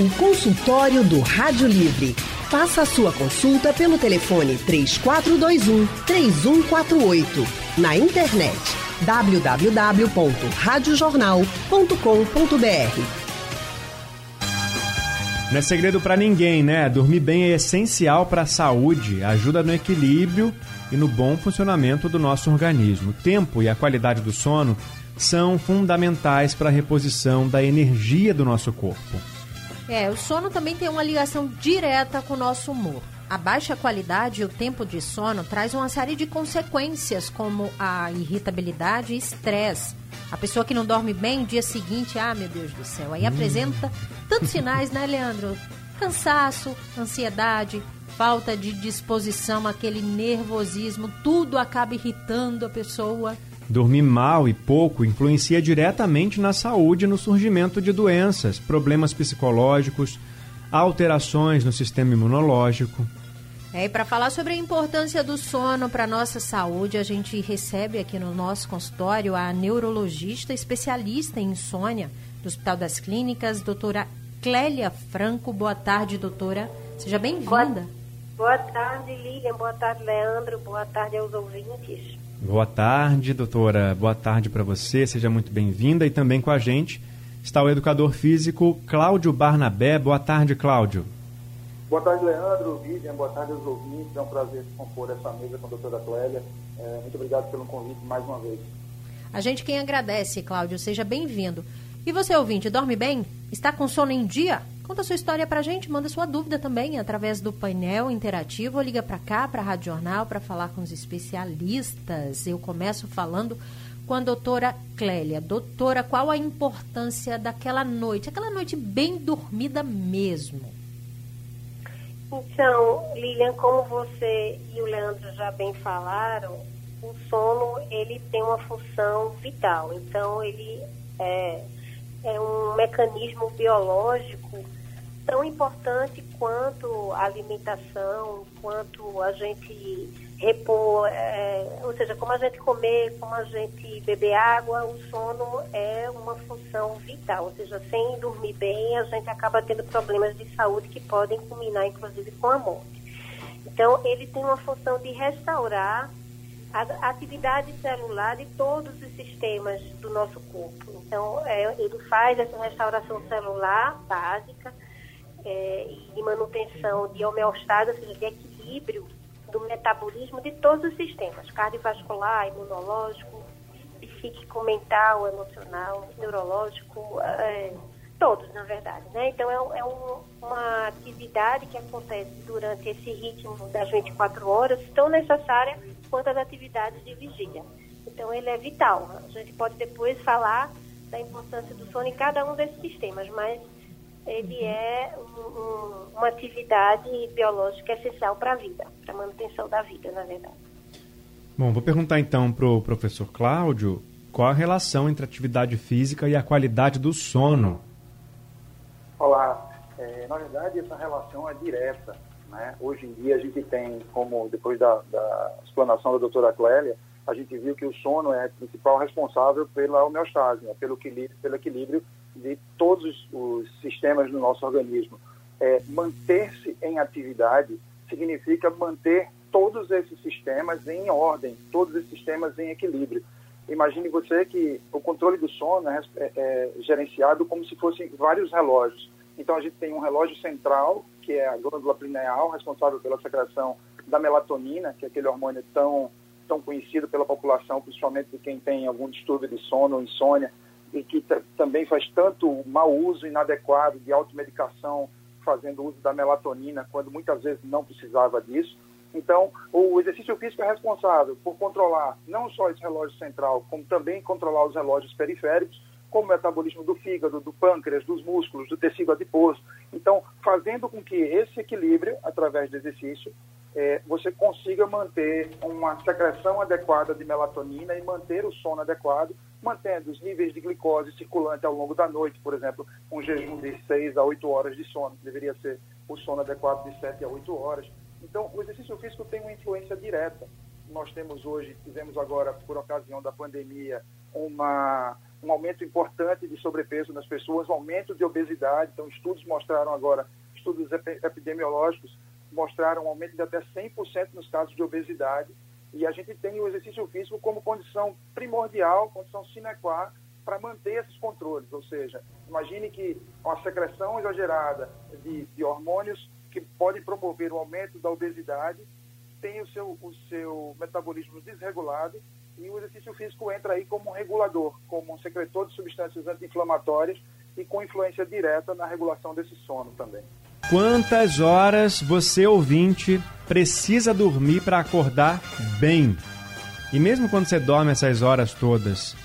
O consultório do Rádio Livre. Faça a sua consulta pelo telefone 3421 3148. Na internet www.radiojornal.com.br. Não é segredo para ninguém, né? Dormir bem é essencial para a saúde, ajuda no equilíbrio e no bom funcionamento do nosso organismo. O tempo e a qualidade do sono são fundamentais para a reposição da energia do nosso corpo. É, o sono também tem uma ligação direta com o nosso humor. A baixa qualidade e o tempo de sono traz uma série de consequências, como a irritabilidade e estresse. A pessoa que não dorme bem, dia seguinte, ah, meu Deus do céu, aí hum. apresenta tantos sinais, né, Leandro? Cansaço, ansiedade, falta de disposição, aquele nervosismo, tudo acaba irritando a pessoa. Dormir mal e pouco influencia diretamente na saúde e no surgimento de doenças, problemas psicológicos, alterações no sistema imunológico. É, e para falar sobre a importância do sono para a nossa saúde, a gente recebe aqui no nosso consultório a neurologista especialista em insônia do Hospital das Clínicas, doutora Clélia Franco. Boa tarde, doutora. Seja bem-vinda. Boa, boa tarde, Lilian. Boa tarde, Leandro. Boa tarde aos ouvintes. Boa tarde, doutora. Boa tarde para você. Seja muito bem-vinda. E também com a gente está o educador físico Cláudio Barnabé. Boa tarde, Cláudio. Boa tarde, Leandro, Vivian. Boa tarde aos ouvintes. É um prazer compor essa mesa com a doutora Clélia. É, muito obrigado pelo convite mais uma vez. A gente quem agradece, Cláudio. Seja bem-vindo. E você, ouvinte, dorme bem? Está com sono em dia? Conta sua história pra gente, manda sua dúvida também através do painel interativo ou liga para cá, para a Rádio Jornal, para falar com os especialistas. Eu começo falando com a doutora Clélia. Doutora, qual a importância daquela noite, aquela noite bem dormida mesmo? Então, Lilian, como você e o Leandro já bem falaram, o sono ele tem uma função vital. Então, ele é, é um mecanismo biológico tão importante quanto a alimentação, quanto a gente repor, é, ou seja, como a gente comer, como a gente beber água, o sono é uma função vital. Ou seja, sem dormir bem, a gente acaba tendo problemas de saúde que podem culminar, inclusive, com a morte. Então, ele tem uma função de restaurar a atividade celular de todos os sistemas do nosso corpo. Então, é, ele faz essa restauração celular básica, é, e manutenção de homeostase, ou seja, de equilíbrio do metabolismo de todos os sistemas, cardiovascular, imunológico, psíquico, mental, emocional, neurológico, é, todos, na verdade. Né? Então, é, é um, uma atividade que acontece durante esse ritmo das 24 horas, tão necessária quanto as atividades de vigília. Então, ele é vital. A gente pode depois falar da importância do sono em cada um desses sistemas, mas ele é um, um, uma atividade biológica essencial para a vida, para a manutenção da vida, na verdade. Bom, vou perguntar então para o professor Cláudio qual a relação entre atividade física e a qualidade do sono. Olá, é, na verdade essa relação é direta. Né? Hoje em dia a gente tem, como depois da, da explanação da doutora Clélia, a gente viu que o sono é o principal responsável pela homeostase, né? pelo, equilíbrio, pelo equilíbrio de todos os sistemas do nosso organismo. É, Manter-se em atividade significa manter todos esses sistemas em ordem, todos esses sistemas em equilíbrio. Imagine você que o controle do sono é, é, é gerenciado como se fossem vários relógios. Então a gente tem um relógio central, que é a glândula pineal, responsável pela secreção da melatonina, que é aquele hormônio tão tão conhecido pela população, principalmente de quem tem algum distúrbio de sono ou insônia, e que também faz tanto mau uso inadequado de automedicação, fazendo uso da melatonina, quando muitas vezes não precisava disso. Então, o exercício físico é responsável por controlar não só esse relógio central, como também controlar os relógios periféricos, como o metabolismo do fígado, do pâncreas, dos músculos, do tecido adiposo. Então, fazendo com que esse equilíbrio, através do exercício, é, você consiga manter uma secreção adequada de melatonina e manter o sono adequado, mantendo os níveis de glicose circulante ao longo da noite, por exemplo, um jejum de 6 a 8 horas de sono, deveria ser o sono adequado de 7 a 8 horas. Então, o exercício físico tem uma influência direta. Nós temos hoje, tivemos agora, por ocasião da pandemia, uma um aumento importante de sobrepeso nas pessoas, um aumento de obesidade. Então, estudos mostraram agora, estudos epidemiológicos mostraram um aumento de até 100% nos casos de obesidade. E a gente tem o exercício físico como condição primordial, condição sine qua para manter esses controles. Ou seja, imagine que uma secreção exagerada de, de hormônios que pode promover o aumento da obesidade tem o seu, o seu metabolismo desregulado e o exercício físico entra aí como um regulador, como um secretor de substâncias anti-inflamatórias e com influência direta na regulação desse sono também. Quantas horas você, ouvinte, precisa dormir para acordar bem? E mesmo quando você dorme essas horas todas,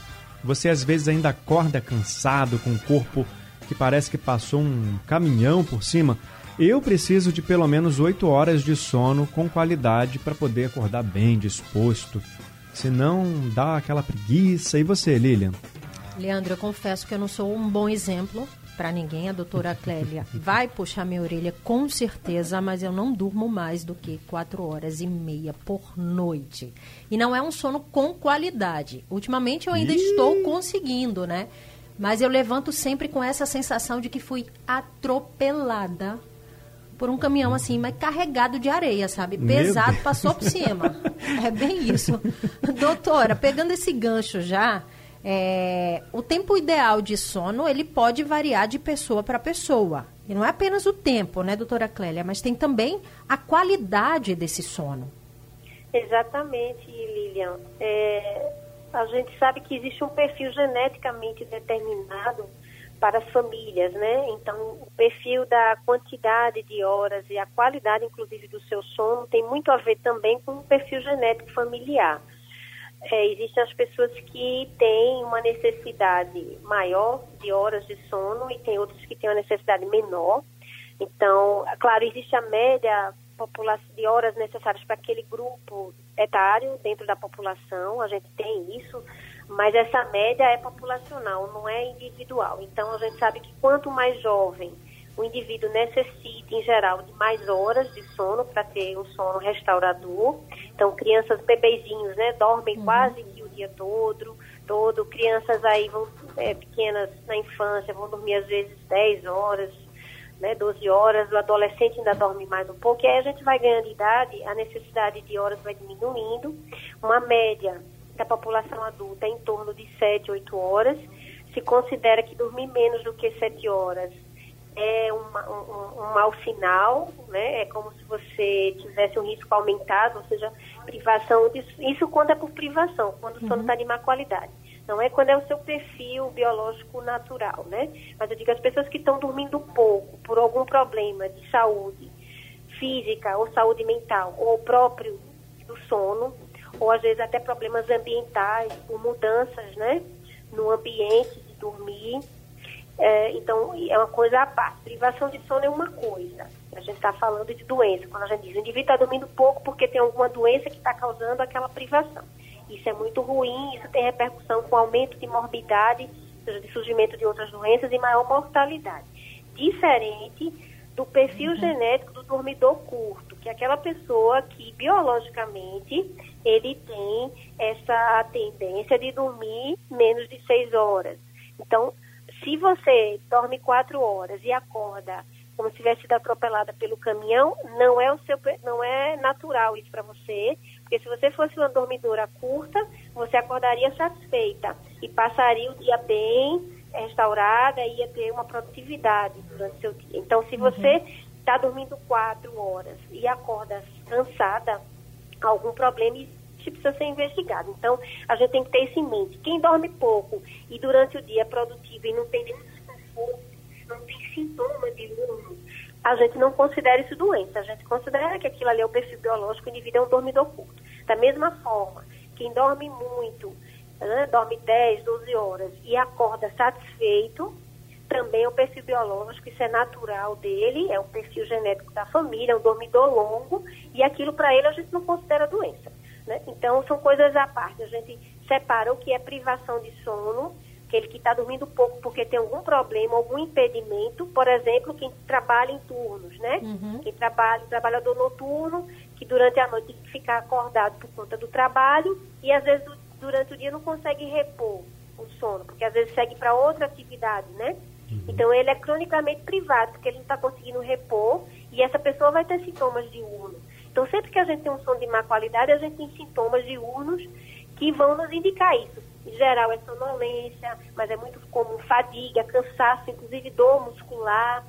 você às vezes ainda acorda cansado, com o corpo que parece que passou um caminhão por cima. Eu preciso de pelo menos 8 horas de sono com qualidade para poder acordar bem, disposto. Senão dá aquela preguiça. E você, Lilian? Leandro, eu confesso que eu não sou um bom exemplo para ninguém. A doutora Clélia vai puxar minha orelha com certeza, mas eu não durmo mais do que 4 horas e meia por noite. E não é um sono com qualidade. Ultimamente eu ainda Ih. estou conseguindo, né? Mas eu levanto sempre com essa sensação de que fui atropelada por um caminhão assim, mas carregado de areia, sabe? Pesado, passou por cima. é bem isso. Doutora, pegando esse gancho já, é, o tempo ideal de sono, ele pode variar de pessoa para pessoa. E não é apenas o tempo, né, doutora Clélia, mas tem também a qualidade desse sono. Exatamente, Lilian. É, a gente sabe que existe um perfil geneticamente determinado para as famílias, né? Então, o perfil da quantidade de horas e a qualidade, inclusive, do seu sono tem muito a ver também com o perfil genético familiar. É, existem as pessoas que têm uma necessidade maior de horas de sono e tem outras que têm uma necessidade menor. Então, claro, existe a média de horas necessárias para aquele grupo etário dentro da população, a gente tem isso, mas essa média é populacional, não é individual. Então a gente sabe que quanto mais jovem o indivíduo necessita, em geral, de mais horas de sono para ter um sono restaurador. Então, crianças bebezinhos, né, dormem uhum. quase que o dia todo, todo. Crianças aí vão, é, pequenas na infância vão dormir às vezes 10 horas, né, 12 horas. O adolescente ainda dorme mais um pouco. E aí a gente vai ganhando idade, a necessidade de horas vai diminuindo. Uma média da população adulta é em torno de 7, 8 horas. Se considera que dormir menos do que 7 horas é uma, um, um mau sinal, né? É como se você tivesse um risco aumentado, ou seja, privação disso. Isso quando é por privação, quando o sono está uhum. de má qualidade. Não é quando é o seu perfil biológico natural, né? Mas eu digo as pessoas que estão dormindo pouco por algum problema de saúde física ou saúde mental, ou próprio do sono, ou às vezes até problemas ambientais, por mudanças, né, no ambiente de dormir. É, então, é uma coisa à parte. Privação de sono é uma coisa. A gente está falando de doença. Quando a gente diz o indivíduo está dormindo pouco porque tem alguma doença que está causando aquela privação. Isso é muito ruim, isso tem repercussão com aumento de morbidade, seja, de surgimento de outras doenças e maior mortalidade. Diferente do perfil uhum. genético do dormidor curto, que é aquela pessoa que biologicamente ele tem essa tendência de dormir menos de seis horas. Então, se você dorme quatro horas e acorda como se tivesse sido atropelada pelo caminhão, não é o seu, não é natural isso para você, porque se você fosse uma dormidora curta, você acordaria satisfeita e passaria o dia bem restaurada e ia ter uma produtividade durante o seu dia. Então, se você está uhum. dormindo quatro horas e acorda cansada, algum problema precisa ser investigado. Então, a gente tem que ter isso em mente. Quem dorme pouco e durante o dia é produtivo e não tem nenhum desconforto, não tem sintoma de luno, a gente não considera isso doença. A gente considera que aquilo ali é o perfil biológico, o indivíduo é um dormidor curto. Da mesma forma, quem dorme muito, né, dorme 10, 12 horas e acorda satisfeito, também é o perfil biológico, isso é natural dele, é o perfil genético da família, é um dormidor longo, e aquilo para ele a gente não considera doença. Né? Então, são coisas à parte. A gente separa o que é privação de sono, aquele que está dormindo pouco porque tem algum problema, algum impedimento, por exemplo, quem trabalha em turnos, né? Uhum. Quem trabalha, trabalhador noturno, que durante a noite tem que ficar acordado por conta do trabalho e às vezes durante o dia não consegue repor o sono, porque às vezes segue para outra atividade, né? Uhum. Então ele é cronicamente privado, porque ele não está conseguindo repor e essa pessoa vai ter sintomas diurnos. Então sempre que a gente tem um sono de má qualidade, a gente tem sintomas diurnos que vão nos indicar isso. Em geral é sonolência, mas é muito comum fadiga, cansaço, inclusive dor muscular.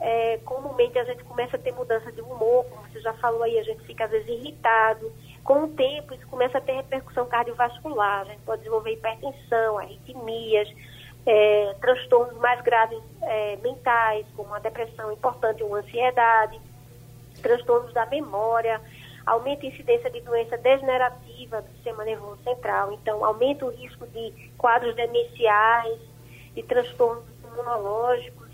É, comumente a gente começa a ter mudança de humor, como você já falou aí, a gente fica às vezes irritado. Com o tempo, isso começa a ter repercussão cardiovascular, a gente pode desenvolver hipertensão, arritmias, é, transtornos mais graves é, mentais, como a depressão importante ou ansiedade, transtornos da memória, aumenta a incidência de doença degenerativa do sistema nervoso central, então aumenta o risco de quadros demenciais, de transtornos imunológicos.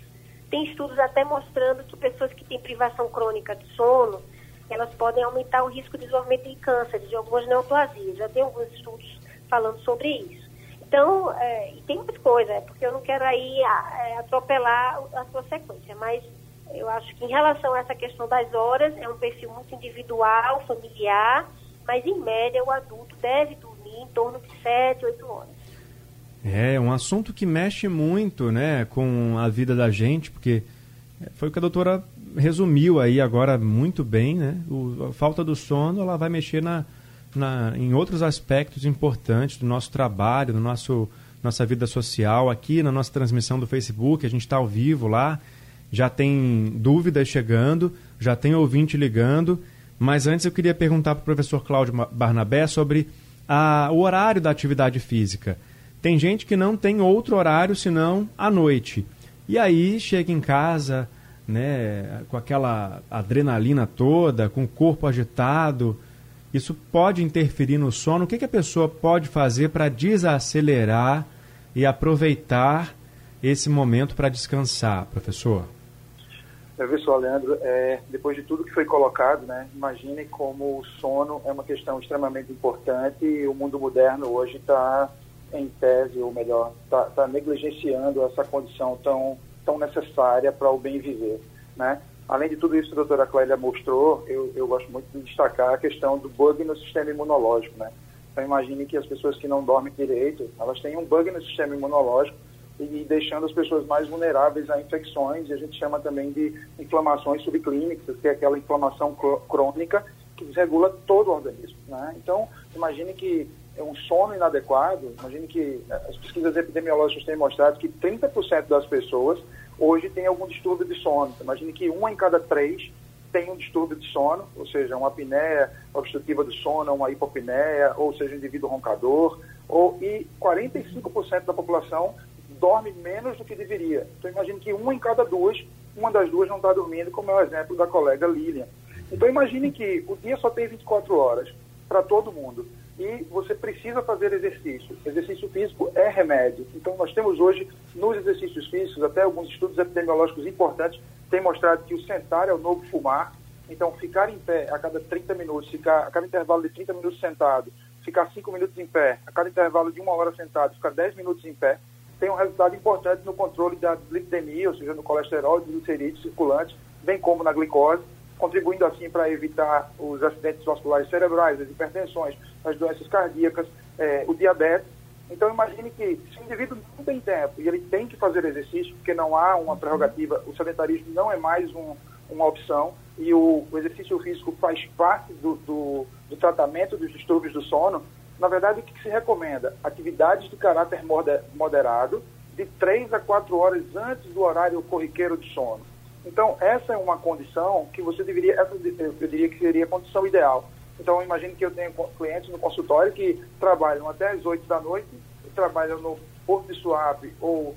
Tem estudos até mostrando que pessoas que têm privação crônica de sono, elas podem aumentar o risco de desenvolvimento de câncer, de algumas neoplasias. Já tem alguns estudos falando sobre isso. Então, é, e tem muitas coisas, é porque eu não quero aí é, atropelar a sua sequência, mas eu acho que em relação a essa questão das horas, é um perfil muito individual, familiar, mas em média o adulto deve dormir em torno de 7, 8 horas. É, um assunto que mexe muito né, com a vida da gente, porque foi o que a doutora resumiu aí agora muito bem, né? O, a falta do sono ela vai mexer na, na, em outros aspectos importantes do nosso trabalho, do nosso nossa vida social, aqui na nossa transmissão do Facebook, a gente está ao vivo lá, já tem dúvidas chegando, já tem ouvinte ligando, mas antes eu queria perguntar para o professor Cláudio Barnabé sobre a, o horário da atividade física. Tem gente que não tem outro horário senão à noite. E aí chega em casa, né, com aquela adrenalina toda, com o corpo agitado, isso pode interferir no sono. O que, que a pessoa pode fazer para desacelerar e aproveitar esse momento para descansar, professor? É, pessoal, Leandro, é, depois de tudo que foi colocado, né, imagine como o sono é uma questão extremamente importante e o mundo moderno hoje está em tese, ou melhor, está tá negligenciando essa condição tão, tão necessária para o bem viver. Né? Além de tudo isso que a doutora Clélia mostrou, eu, eu gosto muito de destacar a questão do bug no sistema imunológico. Né? Então, imagine que as pessoas que não dormem direito, elas têm um bug no sistema imunológico e deixando as pessoas mais vulneráveis a infecções, e a gente chama também de inflamações subclínicas, que é aquela inflamação crônica que desregula todo o organismo. Né? Então, imagine que é um sono inadequado, imagine que eh, as pesquisas epidemiológicas têm mostrado que 30% das pessoas hoje tem algum distúrbio de sono. Imagine que uma em cada três tem um distúrbio de sono, ou seja, uma apneia obstrutiva do sono, uma hipopneia, ou seja, um indivíduo roncador, ou, e 45% da população dorme menos do que deveria. Então, imagine que uma em cada duas, uma das duas não está dormindo, como é o exemplo da colega Lilian. Então, imagine que o dia só tem 24 horas para todo mundo e você precisa fazer exercício. Exercício físico é remédio. Então, nós temos hoje, nos exercícios físicos, até alguns estudos epidemiológicos importantes têm mostrado que o sentar é o novo fumar. Então, ficar em pé a cada 30 minutos, ficar a cada intervalo de 30 minutos sentado, ficar 5 minutos em pé, a cada intervalo de uma hora sentado, ficar 10 minutos em pé, tem um resultado importante no controle da glicemia, ou seja, no colesterol, do glicerídeo circulante, bem como na glicose, contribuindo assim para evitar os acidentes vasculares cerebrais, as hipertensões, as doenças cardíacas, é, o diabetes. Então imagine que se o indivíduo não tem tempo e ele tem que fazer exercício, porque não há uma prerrogativa, o sedentarismo não é mais um, uma opção e o, o, exercício físico faz parte do, do, do, tratamento dos distúrbios do sono, na verdade o que se recomenda? Atividades de caráter moderado de 3 a 4 horas antes do horário corriqueiro de sono. Então, essa é uma condição que você deveria, eu diria que seria a condição ideal. Então, imagine que eu tenho clientes no consultório que trabalham até as 8 da noite, trabalham no Porto de Suape ou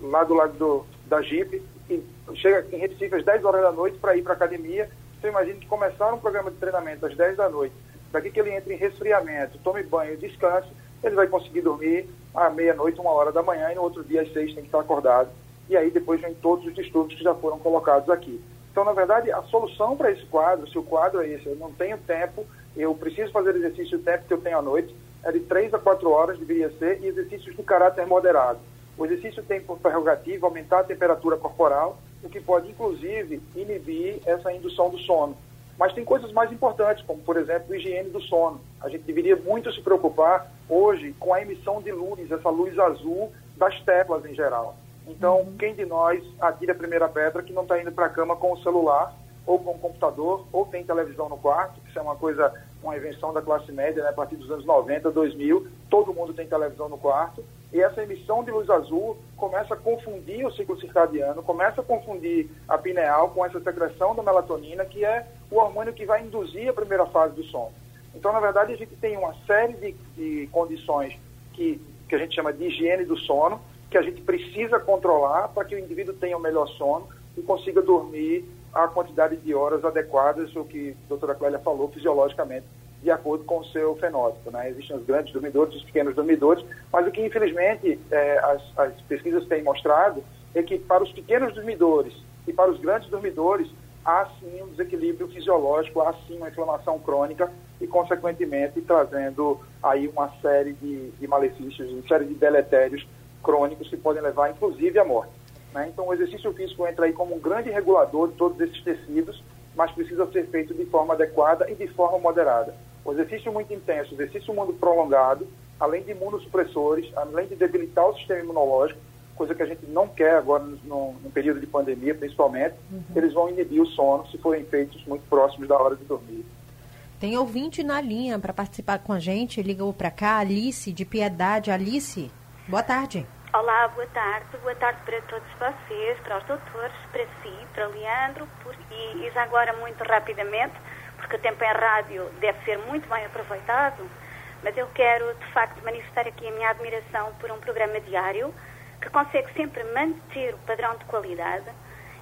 lá do lado do, da Jeep, e chega em Recife às 10 horas da noite para ir para a academia. Então, imagine que começaram um programa de treinamento às 10 da noite, daqui que ele entre em resfriamento, tome banho, descanse, ele vai conseguir dormir à meia-noite, uma hora da manhã, e no outro dia às 6 tem que estar acordado. E aí depois vem todos os distúrbios que já foram colocados aqui. Então, na verdade, a solução para esse quadro, se o quadro é esse, eu não tenho tempo, eu preciso fazer exercício o tempo que eu tenho à noite, é de 3 a 4 horas, deveria ser, e exercícios de caráter moderado. O exercício tem por prerrogativa aumentar a temperatura corporal, o que pode, inclusive, inibir essa indução do sono. Mas tem coisas mais importantes, como, por exemplo, a higiene do sono. A gente deveria muito se preocupar hoje com a emissão de luz, essa luz azul das teclas em geral. Então, quem de nós atira a primeira pedra que não está indo para a cama com o celular ou com o computador ou tem televisão no quarto, que isso é uma coisa, uma invenção da classe média, né? a partir dos anos 90, 2000, todo mundo tem televisão no quarto. E essa emissão de luz azul começa a confundir o ciclo circadiano, começa a confundir a pineal com essa secreção da melatonina, que é o hormônio que vai induzir a primeira fase do sono. Então, na verdade, a gente tem uma série de, de condições que, que a gente chama de higiene do sono, que a gente precisa controlar para que o indivíduo tenha o melhor sono e consiga dormir a quantidade de horas adequadas, o que a doutora Clélia falou, fisiologicamente, de acordo com o seu fenótipo. Né? Existem os grandes dormidores, os pequenos dormidores, mas o que, infelizmente, é, as, as pesquisas têm mostrado é que para os pequenos dormidores e para os grandes dormidores, há sim um desequilíbrio fisiológico, há sim uma inflamação crônica e, consequentemente, trazendo aí uma série de, de malefícios, uma série de deletérios crônicos que podem levar, inclusive, à morte. Né? Então, o exercício físico entra aí como um grande regulador de todos esses tecidos, mas precisa ser feito de forma adequada e de forma moderada. O exercício muito intenso, o exercício muito prolongado, além de imunossupressores, além de debilitar o sistema imunológico, coisa que a gente não quer agora no, no período de pandemia, principalmente, uhum. eles vão inibir o sono se forem feitos muito próximos da hora de dormir. Tem ouvinte na linha para participar com a gente, ligou para cá, Alice de Piedade. Alice, boa tarde. Olá, boa tarde. Boa tarde para todos vocês, para os doutores, para si, para Leandro, por, e, e já agora muito rapidamente, porque o tempo em rádio deve ser muito bem aproveitado, mas eu quero de facto manifestar aqui a minha admiração por um programa diário que consegue sempre manter o padrão de qualidade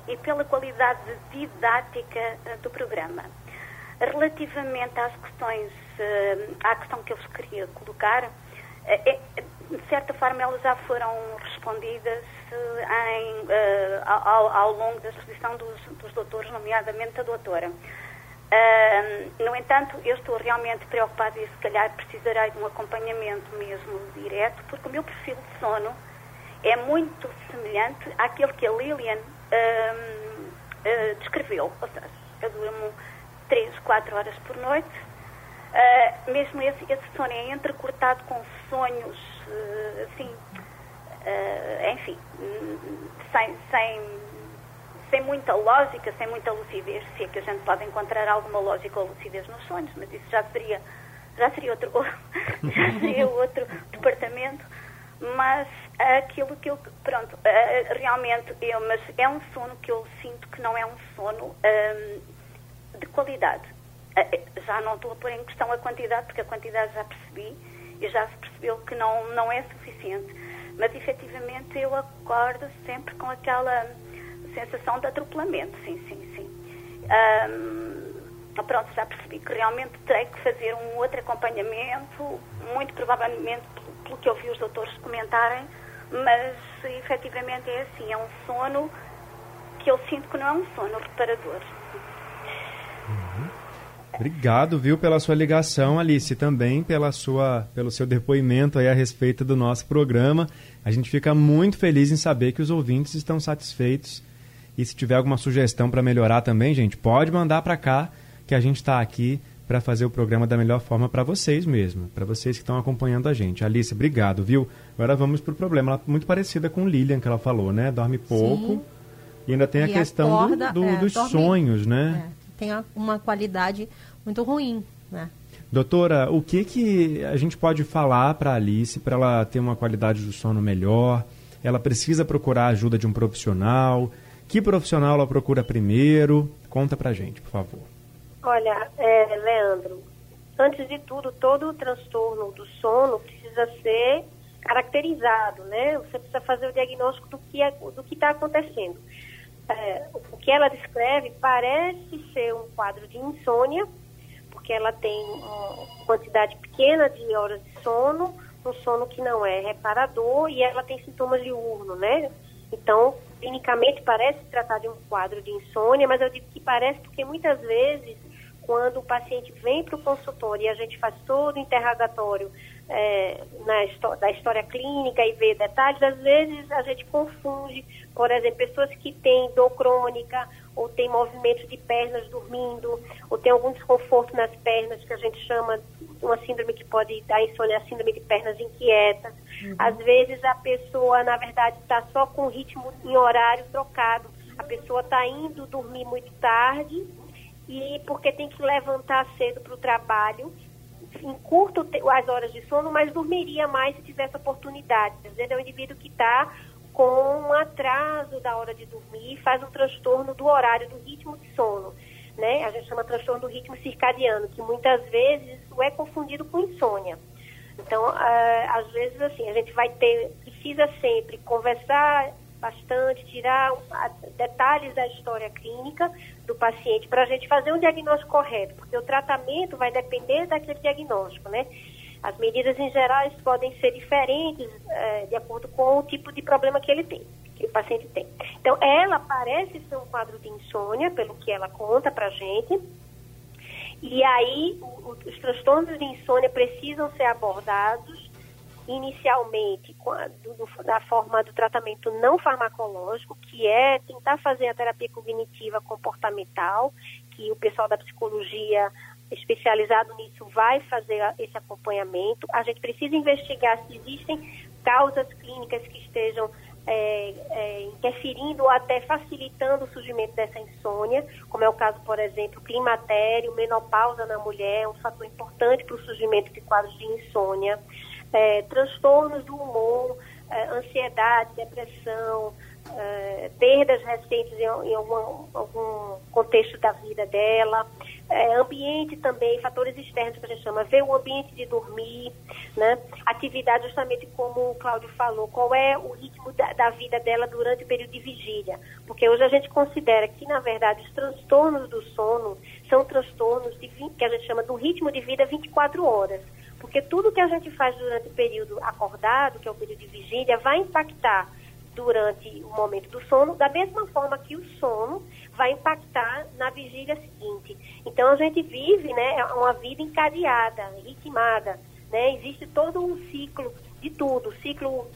e pela qualidade didática eh, do programa. Relativamente às questões, eh, à questão que eu vos queria colocar, eh, de certa forma elas já foram respondidas em, ao, ao, longo da exposição dos, dos doutores, nomeadamente a doutora. Uh, no entanto, eu estou realmente preocupada e se calhar precisarei de um acompanhamento mesmo direto, porque o meu perfil de sono é muito semelhante àquele que a Lilian uh, uh, descreveu. Ou seja, eu durmo 3, 4 horas por noite. Uh, mesmo esse, esse sono é entrecortado com sonhos, assim, enfim, sem, sem, sem muita lógica, sem muita lucidez, se é que a gente pode encontrar alguma lógica ou lucidez nos sonhos, mas isso já seria, já seria outro, já seria outro departamento mas aquilo que eu, pronto, uh, realmente, eu, mas é um sono que eu sinto que não é um sono um, de qualidade. Uh, já não estou a pôr em questão a quantidade, porque a quantidade já percebi e já se percebeu que não, não é suficiente. Mas efetivamente eu acordo sempre com aquela sensação de atropelamento, sim, sim, sim. Um, pronto, já percebi que realmente terei que fazer um outro acompanhamento, muito provavelmente pelo que eu vi os doutores comentarem, mas efetivamente é assim, é um sono que eu sinto que não é um sono reparador. Obrigado, viu, pela sua ligação, Alice, também pela sua, pelo seu depoimento aí a respeito do nosso programa. A gente fica muito feliz em saber que os ouvintes estão satisfeitos. E se tiver alguma sugestão para melhorar também, gente, pode mandar para cá, que a gente está aqui para fazer o programa da melhor forma para vocês mesmo, para vocês que estão acompanhando a gente. Alice, obrigado, viu? Agora vamos para o problema. Ela, muito parecida com Lilian, que ela falou, né? Dorme pouco. Sim. E ainda tem a questão acorda, do, do, é, dos dorme, sonhos, né? É, tem uma qualidade muito ruim, né? Doutora, o que, que a gente pode falar para Alice para ela ter uma qualidade do sono melhor? Ela precisa procurar a ajuda de um profissional? Que profissional ela procura primeiro? Conta para gente, por favor. Olha, é, Leandro, antes de tudo, todo o transtorno do sono precisa ser caracterizado, né? Você precisa fazer o diagnóstico do que é, do que está acontecendo. É, o que ela descreve parece ser um quadro de insônia, porque ela tem uma quantidade pequena de horas de sono, um sono que não é reparador e ela tem sintomas diurno, né? Então, clinicamente parece tratar de um quadro de insônia, mas eu digo que parece porque muitas vezes quando o paciente vem para o consultório e a gente faz todo o interrogatório é, na da história clínica e ver detalhes, às vezes a gente confunde, por exemplo, pessoas que têm dor crônica ou têm movimento de pernas dormindo, ou tem algum desconforto nas pernas, que a gente chama uma síndrome que pode dar insônia, a síndrome de pernas inquietas. Uhum. Às vezes a pessoa, na verdade, está só com ritmo em horário trocado. A pessoa está indo dormir muito tarde e porque tem que levantar cedo para o trabalho encurta as horas de sono, mas dormiria mais se tivesse oportunidade. Às vezes é um indivíduo que está com um atraso da hora de dormir, faz um transtorno do horário, do ritmo de sono. Né? A gente chama transtorno do ritmo circadiano, que muitas vezes é confundido com insônia. Então, uh, às vezes, assim, a gente vai ter, precisa sempre conversar bastante, tirar detalhes da história clínica do paciente para a gente fazer um diagnóstico correto, porque o tratamento vai depender daquele diagnóstico, né? As medidas em geral podem ser diferentes é, de acordo com o tipo de problema que ele tem, que o paciente tem. Então, ela parece ser um quadro de insônia, pelo que ela conta para a gente, e aí o, os transtornos de insônia precisam ser abordados inicialmente do, da forma do tratamento não farmacológico, que é tentar fazer a terapia cognitiva comportamental, que o pessoal da psicologia especializado nisso vai fazer esse acompanhamento. A gente precisa investigar se existem causas clínicas que estejam é, é, interferindo ou até facilitando o surgimento dessa insônia, como é o caso, por exemplo, climatério, menopausa na mulher, um fator importante para o surgimento de quadros de insônia é, transtornos do humor, é, ansiedade, depressão, é, perdas recentes em, em algum, algum, contexto da vida dela, é, ambiente também, fatores externos que a gente chama, ver o ambiente de dormir, né? atividade justamente como o Cláudio falou, qual é o ritmo da, da, vida dela durante o período de vigília, porque hoje a gente considera que, na verdade, os transtornos do sono são transtornos de, que a gente chama do ritmo de vida 24 horas. Porque tudo que a gente faz durante o período acordado, que é o período de vigília, vai impactar durante o momento do sono, da mesma forma que o sono vai impactar na vigília seguinte. Então a gente vive né, uma vida encadeada, ritmada. Né? Existe todo um ciclo de tudo, o ciclo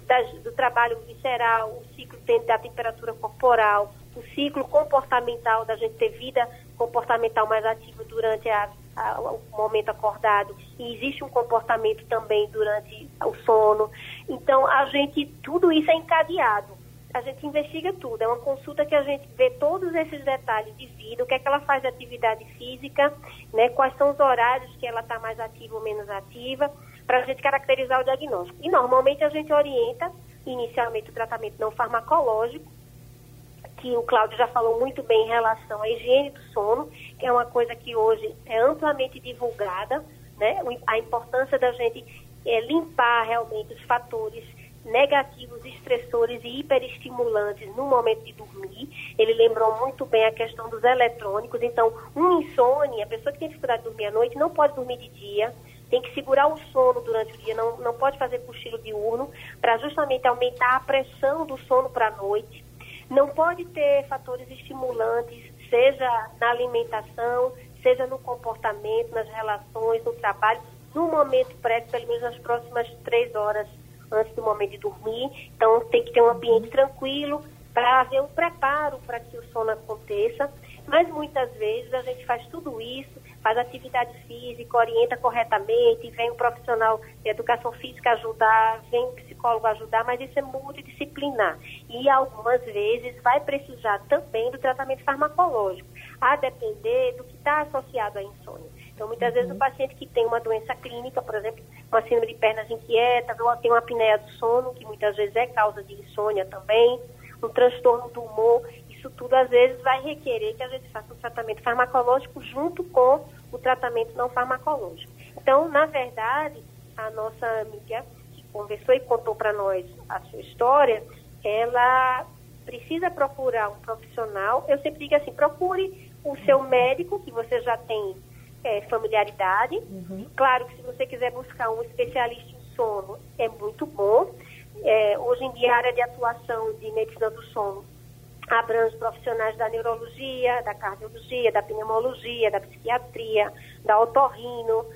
do trabalho visceral, o ciclo da temperatura corporal, o ciclo comportamental, da gente ter vida comportamental mais ativa durante a o momento acordado e existe um comportamento também durante o sono. Então, a gente, tudo isso é encadeado. A gente investiga tudo. É uma consulta que a gente vê todos esses detalhes de vida, o que é que ela faz de atividade física, né, quais são os horários que ela está mais ativa ou menos ativa, para a gente caracterizar o diagnóstico. E normalmente a gente orienta inicialmente o tratamento não farmacológico, que o Cláudio já falou muito bem em relação à higiene do sono, que é uma coisa que hoje é amplamente divulgada, né? A importância da gente é, limpar realmente os fatores negativos, estressores e hiperestimulantes no momento de dormir. Ele lembrou muito bem a questão dos eletrônicos. Então, um insônia, a pessoa que tem dificuldade de dormir à noite, não pode dormir de dia, tem que segurar o sono durante o dia, não, não pode fazer cochilo diurno, para justamente aumentar a pressão do sono para a noite. Não pode ter fatores estimulantes, seja na alimentação, seja no comportamento, nas relações, no trabalho, no momento prévio, pelo menos nas próximas três horas antes do momento de dormir. Então, tem que ter um ambiente tranquilo para haver um preparo para que o sono aconteça. Mas muitas vezes a gente faz tudo isso faz atividade física, orienta corretamente, vem um profissional de educação física ajudar, vem um psicólogo ajudar, mas isso é multidisciplinar. E algumas vezes vai precisar também do tratamento farmacológico, a depender do que está associado à insônia. Então, muitas uhum. vezes o paciente que tem uma doença clínica, por exemplo, uma síndrome de pernas inquietas, ou tem uma apneia do sono, que muitas vezes é causa de insônia também, um transtorno do humor, isso tudo às vezes vai requerer que a gente faça um tratamento farmacológico junto com o tratamento não farmacológico. Então, na verdade, a nossa amiga que conversou e contou para nós a sua história, ela precisa procurar um profissional. Eu sempre digo assim, procure o seu médico, que você já tem é, familiaridade. Uhum. Claro que se você quiser buscar um especialista em sono, é muito bom. É, hoje em dia, a área de atuação de medicina do sono abrange profissionais da neurologia, da cardiologia, da pneumologia, da psiquiatria, da otorrino,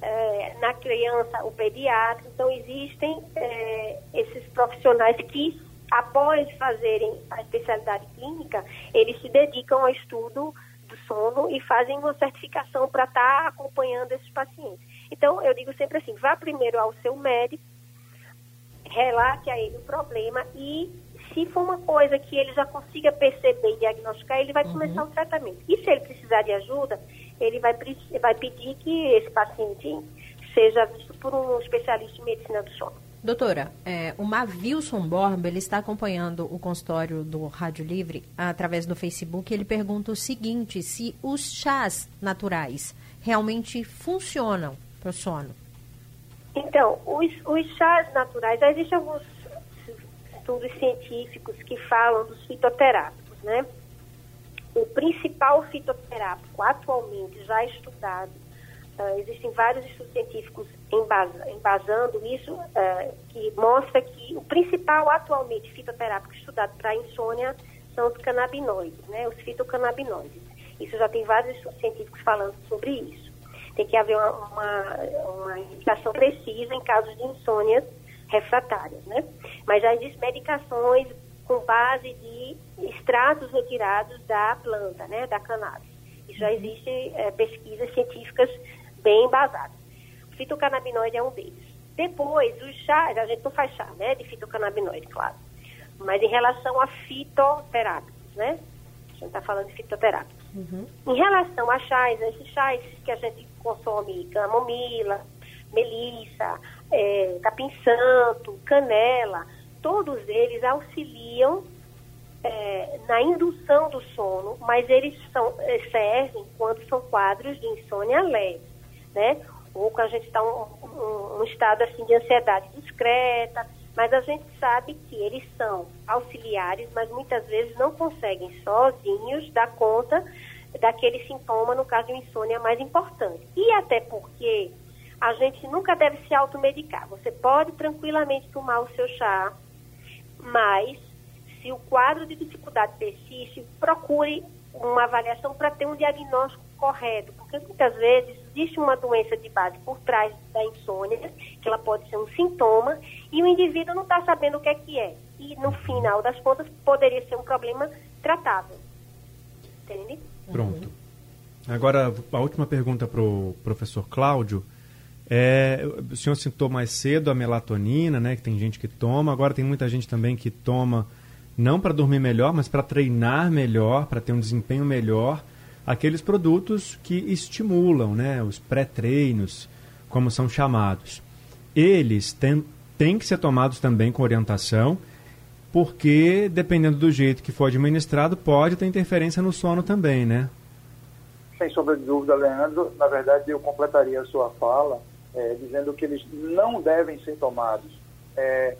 é, na criança o pediatra. Então, existem é, esses profissionais que, após fazerem a especialidade clínica, eles se dedicam ao estudo do sono e fazem uma certificação para estar tá acompanhando esses pacientes. Então, eu digo sempre assim: vá primeiro ao seu médico, relate a ele o problema e se for uma coisa que ele já consiga perceber e diagnosticar, ele vai uhum. começar o tratamento. E se ele precisar de ajuda, ele vai, vai pedir que esse paciente seja visto por um especialista em medicina do sono. Doutora, é, o Mavilson Borba, ele está acompanhando o consultório do Rádio Livre através do Facebook. Ele pergunta o seguinte: se os chás naturais realmente funcionam para o sono? Então, os, os chás naturais, existem alguns estudos científicos que falam dos fitoterápicos, né? O principal fitoterápico atualmente já estudado, uh, existem vários estudos científicos embasa, embasando isso, uh, que mostra que o principal atualmente fitoterápico estudado para insônia são os canabinoides, né? Os fitocannabinoides. Isso já tem vários estudos científicos falando sobre isso. Tem que haver uma, uma, uma indicação precisa em casos de insônias refratárias, né? Mas já existem medicações com base de extratos retirados da planta, né, da cannabis. E já existem é, pesquisas científicas bem embasadas. O fitocannabinoide é um deles. Depois, os chás, a gente não faz chá, né, de fitocannabinoide, claro. Mas em relação a fitoterápicos, né? A gente está falando de fitoterápicos. Uhum. Em relação a chás, esses chás que a gente consome, camomila, melissa, é, capim-santo, canela, todos eles auxiliam é, na indução do sono, mas eles são, é, servem quando são quadros de insônia leve, né? Ou quando a gente está um, um, um, estado assim de ansiedade discreta, mas a gente sabe que eles são auxiliares, mas muitas vezes não conseguem sozinhos dar conta daquele sintoma, no caso de insônia mais importante. E até porque a gente nunca deve se automedicar. Você pode tranquilamente tomar o seu chá, mas se o quadro de dificuldade persiste, procure uma avaliação para ter um diagnóstico correto, porque muitas vezes existe uma doença de base por trás da insônia, que ela pode ser um sintoma, e o indivíduo não está sabendo o que é que é. E no final das contas poderia ser um problema tratável. Entende? Pronto. Agora, a última pergunta para o professor Cláudio. É, o senhor citou mais cedo a melatonina, né? Que tem gente que toma. Agora tem muita gente também que toma não para dormir melhor, mas para treinar melhor, para ter um desempenho melhor. Aqueles produtos que estimulam, né? Os pré-treinos, como são chamados. Eles têm, têm que ser tomados também com orientação, porque dependendo do jeito que for administrado, pode ter interferência no sono também, né? Sem sombra de dúvida, Leandro. Na verdade, eu completaria a sua fala é, dizendo que eles não devem ser tomados. É,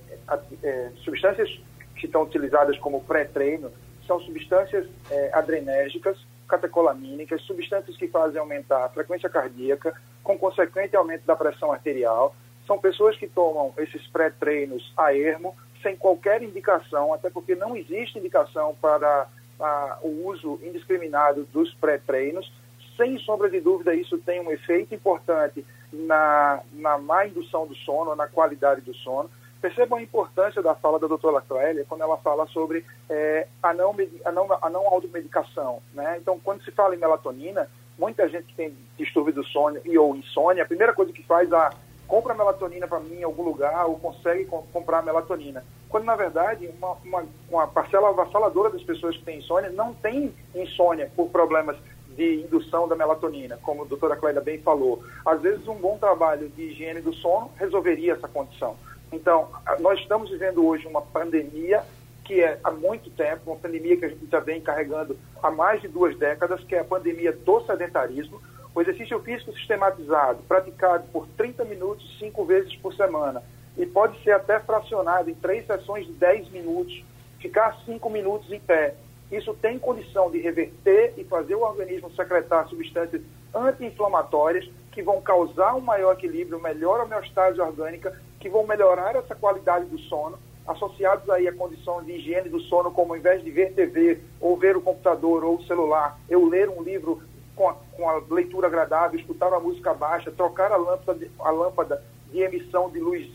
é, substâncias que estão utilizadas como pré-treino são substâncias é, adrenérgicas, catecolamínicas, substâncias que fazem aumentar a frequência cardíaca, com consequente aumento da pressão arterial. São pessoas que tomam esses pré-treinos a ermo, sem qualquer indicação, até porque não existe indicação para a, o uso indiscriminado dos pré-treinos. Sem sombra de dúvida, isso tem um efeito importante na, na má indução do sono, na qualidade do sono. Percebam a importância da fala da doutora Clélia quando ela fala sobre é, a, não, a, não, a não automedicação. Né? Então, quando se fala em melatonina, muita gente que tem distúrbio do sono e ou insônia, a primeira coisa que faz é compra melatonina para mim em algum lugar ou consegue comprar melatonina. Quando, na verdade, uma, uma, uma parcela avassaladora das pessoas que têm insônia não tem insônia por problemas de indução da melatonina, como a doutora Clélia bem falou. Às vezes, um bom trabalho de higiene do sono resolveria essa condição. Então, nós estamos vivendo hoje uma pandemia que é há muito tempo, uma pandemia que a gente já vem carregando há mais de duas décadas, que é a pandemia do sedentarismo. O exercício físico sistematizado, praticado por 30 minutos, cinco vezes por semana, e pode ser até fracionado em três sessões de 10 minutos, ficar cinco minutos em pé, isso tem condição de reverter e fazer o organismo secretar substâncias anti-inflamatórias que vão causar um maior equilíbrio, melhor homeostase orgânica, que vão melhorar essa qualidade do sono, associados aí à condição de higiene do sono, como ao invés de ver TV ou ver o computador ou o celular, eu ler um livro com a, com uma leitura agradável, escutar uma música baixa, trocar a lâmpada de, a lâmpada de emissão de luz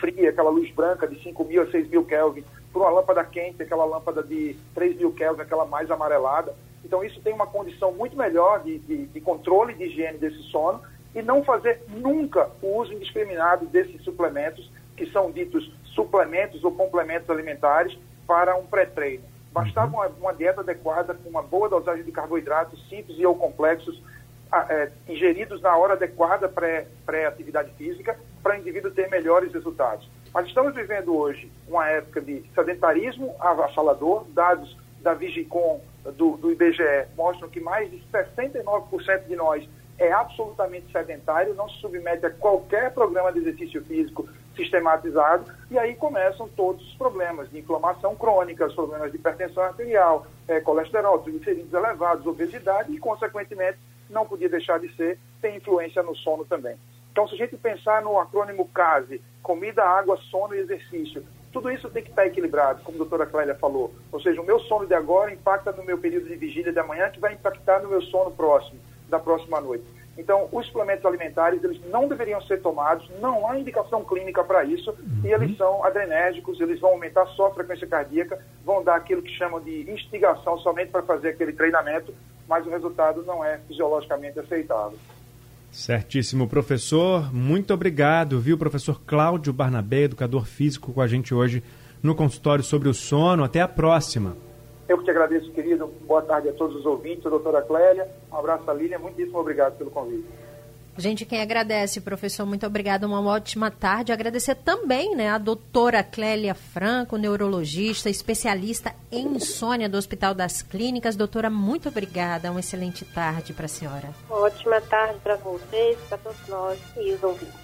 fria, aquela luz branca de 5 mil a 6 mil Kelvin, por uma lâmpada quente, aquela lâmpada de 3 mil Kelvin, aquela mais amarelada. Então, isso tem uma condição muito melhor de, de, de controle de higiene desse sono e não fazer nunca o uso indiscriminado desses suplementos, que são ditos suplementos ou complementos alimentares, para um pré-treino. Bastava uma, uma, dieta adequada, com uma boa dosagem de carboidratos simples e ou complexos, é, ingeridos na hora adequada pré-atividade pré física, para o indivíduo ter melhores resultados. Mas estamos vivendo hoje uma época de sedentarismo avassalador, dados da Vigicom, do, do IBGE, mostram que mais de 69% de nós é absolutamente sedentário, não se submete a qualquer programa de exercício físico sistematizado, e aí começam todos os problemas de inflamação crônica, os problemas de hipertensão arterial, é, colesterol, triglicerídeos elevados, obesidade e, consequentemente, não podia deixar de ser, tem influência no sono também. Então, se a gente pensar no acrônimo CASE, comida, água, sono e exercício, tudo isso tem que estar equilibrado, como a doutora Clélia falou. Ou seja, o meu sono de agora impacta no meu período de vigília de amanhã, que vai impactar no meu sono próximo, da próxima noite. Então, os suplementos alimentares, eles não deveriam ser tomados, não há indicação clínica para isso, uhum. e eles são adrenérgicos, eles vão aumentar só a frequência cardíaca, vão dar aquilo que chamam de instigação somente para fazer aquele treinamento, mas o resultado não é fisiologicamente aceitável. Certíssimo, professor. Muito obrigado, viu, professor Cláudio Barnabé, educador físico, com a gente hoje no consultório sobre o sono. Até a próxima. Eu que te agradeço, querido. Boa tarde a todos os ouvintes, doutora Clélia. Um abraço a Lília. Muitíssimo obrigado pelo convite. Gente, quem agradece, professor, muito obrigada, uma ótima tarde. Agradecer também né, a doutora Clélia Franco, neurologista, especialista em insônia do Hospital das Clínicas. Doutora, muito obrigada, uma excelente tarde para a senhora. Ótima tarde para vocês, para todos nós e os ouvintes.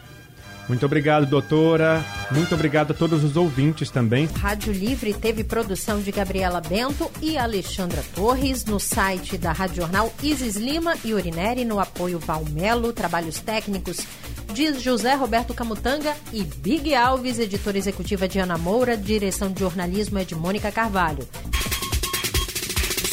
Muito obrigado, doutora. Muito obrigado a todos os ouvintes também. Rádio Livre teve produção de Gabriela Bento e Alexandra Torres no site da Rádio Jornal Isis Lima e Urineri no apoio Valmelo, trabalhos técnicos de José Roberto Camutanga e Big Alves, editora executiva de Ana Moura, direção de jornalismo é de Mônica Carvalho.